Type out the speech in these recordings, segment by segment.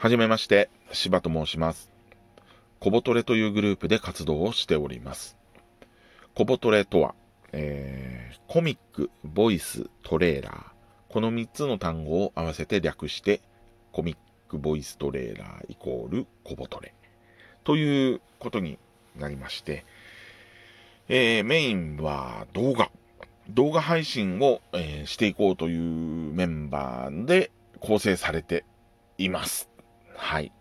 はじめまして、柴と申します。コボトレというグループで活動をしております。コボトレとは、えーコミック、ボイス、トレーラー、この3つの単語を合わせて略して、コミック、ボイス、トレーラーイコールコボトレということになりまして、えーメインは動画、動画配信を、えーしていこうというメンバーで構成されています。はい。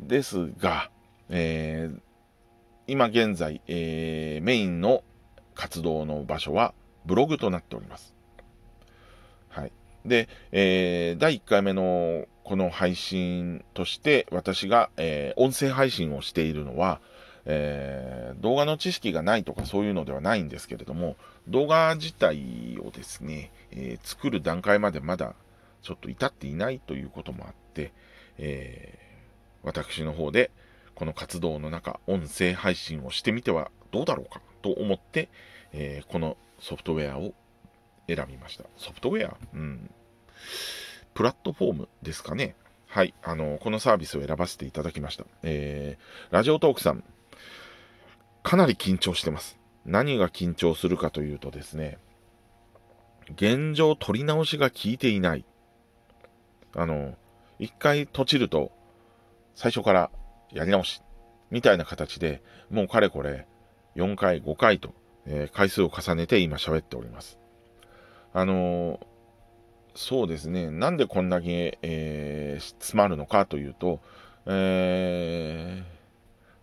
ですが、えー今現在、えーメインの活動の場所はブログとなっております。はい。で、えー第1回目のこの配信として私が、えー音声配信をしているのは、えー動画の知識がないとかそういうのではないんですけれども、動画自体をですね、えー作る段階までまだちょっと至っていないということもあって、えー私の方でこの活動の中、音声配信をしてみてはどうだろうかと思って、えーこのソフトウェアを選びました。ソフトウェア？うん。プラットフォームですかね。はい。あの、このサービスを選ばせていただきました。えーラジオトークさん、かなり緊張してます。何が緊張するかというとですね、現状取り直しが効いていない。あの、一回閉じると、最初からやり直し、みたいな形で、もうかれこれ、4回、5回と、えー回数を重ねて今喋っております。あのーそうですね、なんでこんだけ、えー詰まるのかというと、え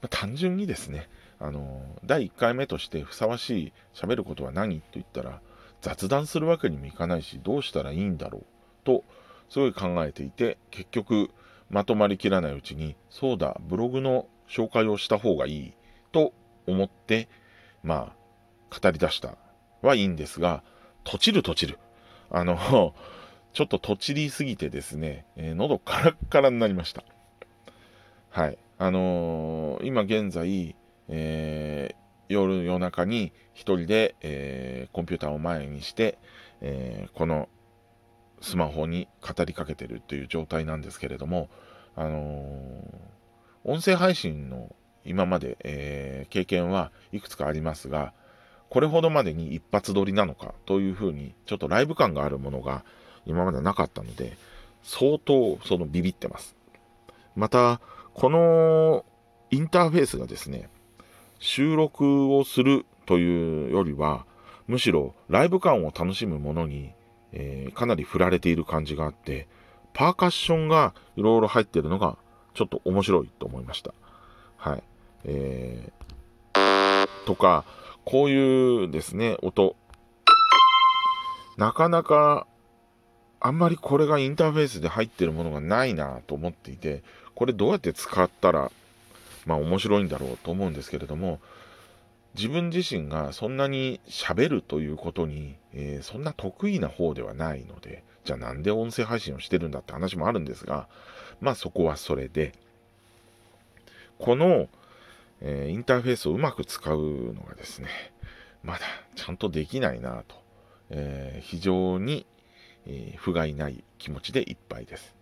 単純にですね、あの第1回目としてふさわしい喋ることは何と言ったら、雑談するわけにもいかないし、どうしたらいいんだろうと、すごい考えていて、結局、まとまりきらないうちに、そうだ、ブログの紹介をした方がいいと思って、まあ、語り出したはいいんですが、とちるとちる。あの、ちょっととちりすぎてですね、えー喉カラッカラになりました。はい。あのー今現在、えー夜夜中に一人で、えーコンピューターを前にして、えーこのスマホに語りかけてるという状態なんですけれども、あのー音声配信の今まで、えー経験はいくつかありますが、これほどまでに一発撮りなのかというふうに、ちょっとライブ感があるものが今までなかったので、相当そのビビってます。また、このインターフェースがですね、収録をするというよりは、むしろライブ感を楽しむものに、えーかなり振られている感じがあって、パーカッションがいろいろ入ってるのがちょっと面白いと思いました。はい。えーとか、こういうですね、音。なかなか、あんまりこれがインターフェースで入ってるものがないなと思っていて、これどうやって使ったら、まあ面白いんだろうと思うんですけれども、自分自身がそんなに喋るということに、えーそんな得意な方ではないので、じゃあなんで音声配信をしてるんだって話もあるんですが、まあそこはそれで、この、えーインターフェースをうまく使うのがですね、まだちゃんとできないなと、えー非常に、えー不甲斐ない気持ちでいっぱいです。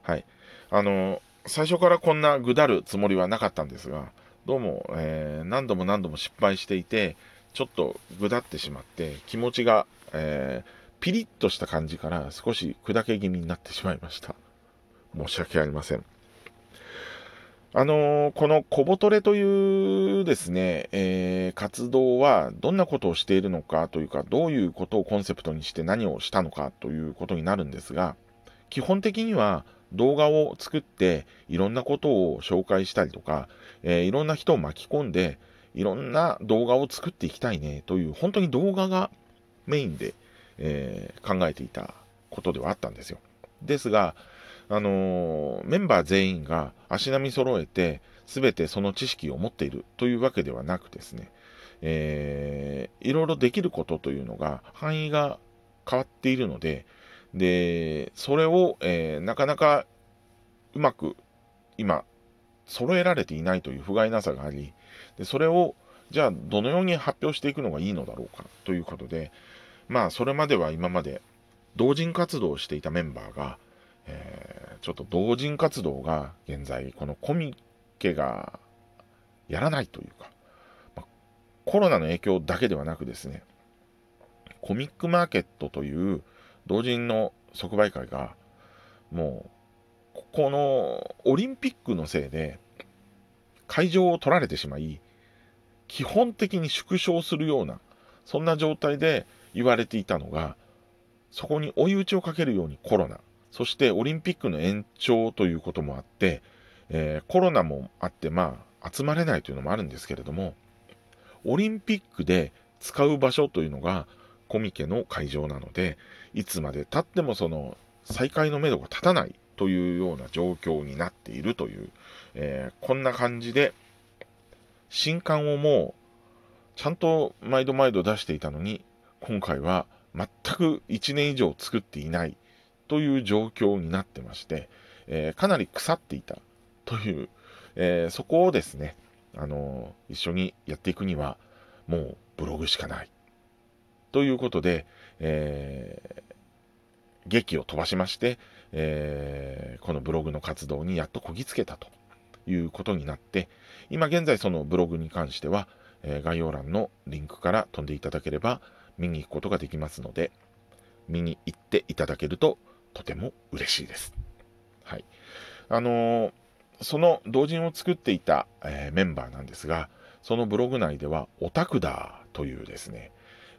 はい。あの、最初からこんなぐだるつもりはなかったんですが、どうも、えー何度も何度も失敗していて、ちょっとぐだってしまって、気持ちが、えーピリッとした感じから少し砕け気味になってしまいました。申し訳ありません。あのーこの小ボトレというですね、えー活動はどんなことをしているのかというか、どういうことをコンセプトにして何をしたのかということになるんですが、基本的には動画を作っていろんなことを紹介したりとか、えーいろんな人を巻き込んでいろんな動画を作っていきたいねという本当に動画がメインで、えー考えていたことではあったんですよ。ですが、あのーメンバー全員が足並み揃えて全てその知識を持っているというわけではなくですね、えーいろいろできることというのが範囲が変わっているので、で、それを、えーなかなかうまく今揃えられていないという不甲斐なさがあり、でそれをじゃあどのように発表していくのがいいのだろうかということで、まあそれまでは今まで同人活動をしていたメンバーが、えーちょっと同人活動が現在、このコミケがやらないというか、まあ、コロナの影響だけではなくですね、コミックマーケットという同人の即売会が、もう、ここのオリンピックのせいで、会場を取られてしまい、基本的に縮小するような、そんな状態で言われていたのが、そこに追い打ちをかけるようにコロナ、そしてオリンピックの延長ということもあって、えー、コロナもあって、まあ、集まれないというのもあるんですけれども、オリンピックで使う場所というのがコミケの会場なので、いつまで経ってもその再開のめどが立たないというような状況になっているという、えー、こんな感じで、新刊をもうちゃんと毎度毎度出していたのに、今回は全く1年以上作っていないという状況になってまして、えー、かなり腐っていたという、えー、そこをですね、あの、一緒にやっていくには、もうブログしかない。ということで、え劇を飛ばしまして、えこのブログの活動にやっとこぎつけたということになって、今現在そのブログに関しては、え概要欄のリンクから飛んでいただければ見に行くことができますので、見に行っていただけるととても嬉しいです。はい。あのー、その同人を作っていた、え、メンバーなんですが、そのブログ内では、オタクダーというですね、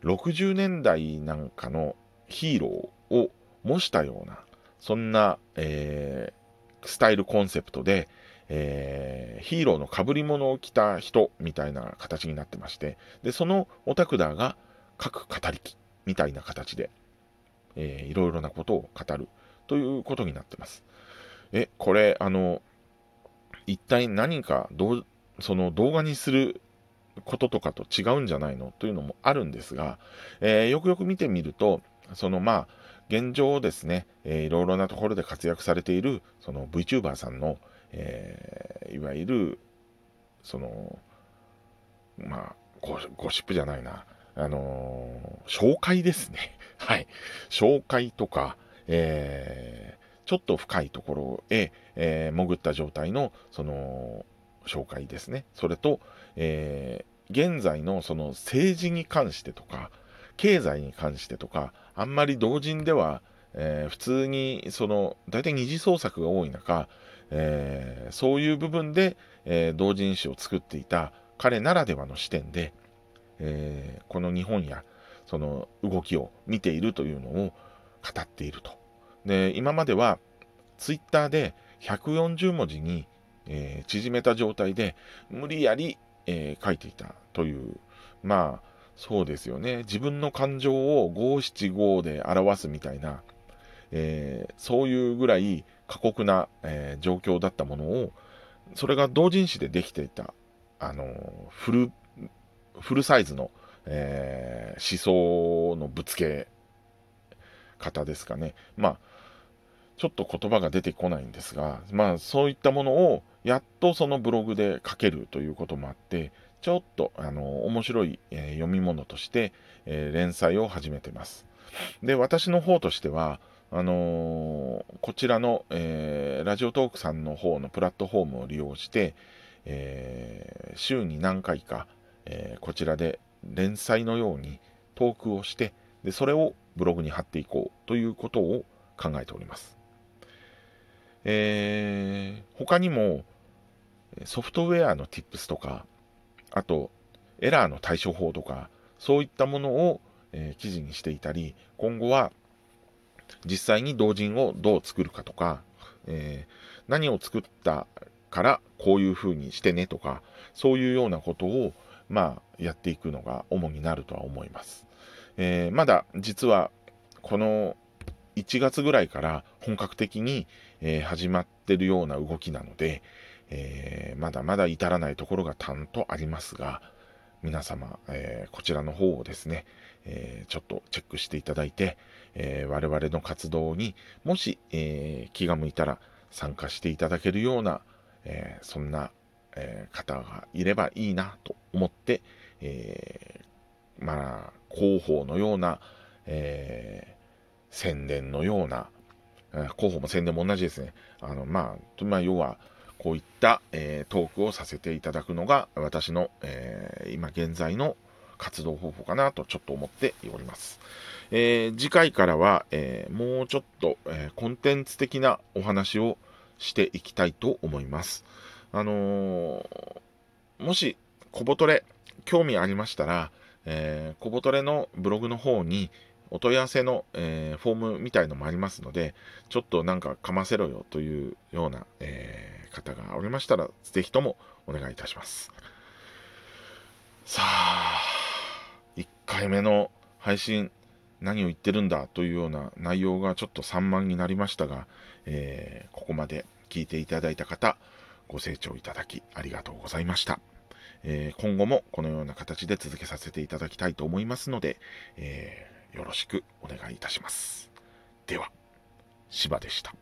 60年代なんかのヒーローを模したような、そんな、えー、スタイルコンセプトで、えー、ヒーローの被り物を着た人みたいな形になってまして、で、そのオタクダーが各語りきみたいな形で、えー、いろいろなことを語るということになってます。え、これ、あの、一体何かどう、その動画にすることとかと違うんじゃないの？というのもあるんですが、えー、よくよく見てみると、そのまあ、現状ですね、えー、いろいろなところで活躍されている、その VTuber さんの、えー、いわゆる、その、まあゴ、ゴシップじゃないな、あのー、紹介ですね。はい。紹介とか、えー、ちょっと深いところへ、えー、潜った状態の、その、紹介ですね。それと、え、現在のその政治に関してとか、経済に関してとか、あんまり同人では、えー、普通に、その、大体二次創作が多い中、えー、そういう部分で、えー、同人誌を作っていた彼ならではの視点で、えー、この日本やその動きを見ているというのを語っていると。で、今まではツイッターで140文字に、えー、縮めた状態で無理やり、えー、書いていたという、まあ、そうですよね。自分の感情を五七五で表すみたいな、えー、そういうぐらい過酷な、えー、状況だったものを、それが同人誌でできていた、あのフルフルサイズの、え、思想のぶつけ方ですかね。まあ、ちょっと言葉が出てこないんですが、まあ、そういったものをやっとそのブログで書けるということもあって、ちょっと、あの、面白い、えー、読み物として、えー、連載を始めてます。で、私の方としては、あのー、こちらの、えラジオトークさんの方のプラットフォームを利用して、え週に何回か、え、こちらで連載のようにトークをしてでそれをブログに貼っていこうということを考えております、えー、他にもソフトウェアの tips とかあとエラーの対処法とかそういったものを、え、記事にしていたり今後は実際に同人をどう作るかとか、えー、何を作ったからこういう風にしてねとかそういうようなことをまあ、やっていくのが主になるとは思います。えー、まだ実はこの1月ぐらいから本格的に、え、始まってるような動きなので、えー、まだまだ至らないところがたんとありますが、皆様、えこちらの方をですね、えちょっとチェックしていただいて、え我々の活動にもし、え気が向いたら参加していただけるような、えそんなえ、方がいればいいなと思って、え、まあ、広報のような、え、宣伝のような、広報も宣伝も同じですね。あの、まあ、まあ、要は、こういった、えー、トークをさせていただくのが、私の、えー、今現在の活動方法かなとちょっと思っております。えー、次回からは、えもうちょっと、えコンテンツ的なお話をしていきたいと思います。あのもし、小ボトレ、興味ありましたら、えー、小ボトレのブログの方に、お問い合わせの、えー、フォームみたいのもありますので、ちょっとなんかかませろよというような、えー、方がおりましたら、ぜひともお願いいたします。さあ、1回目の配信、何を言ってるんだというような内容がちょっと散漫になりましたが、えー、ここまで聞いていただいた方、ご清聴いただきありがとうございました。えー、今後もこのような形で続けさせていただきたいと思いますので、えーよろしくお願いいたします。では、芝でした。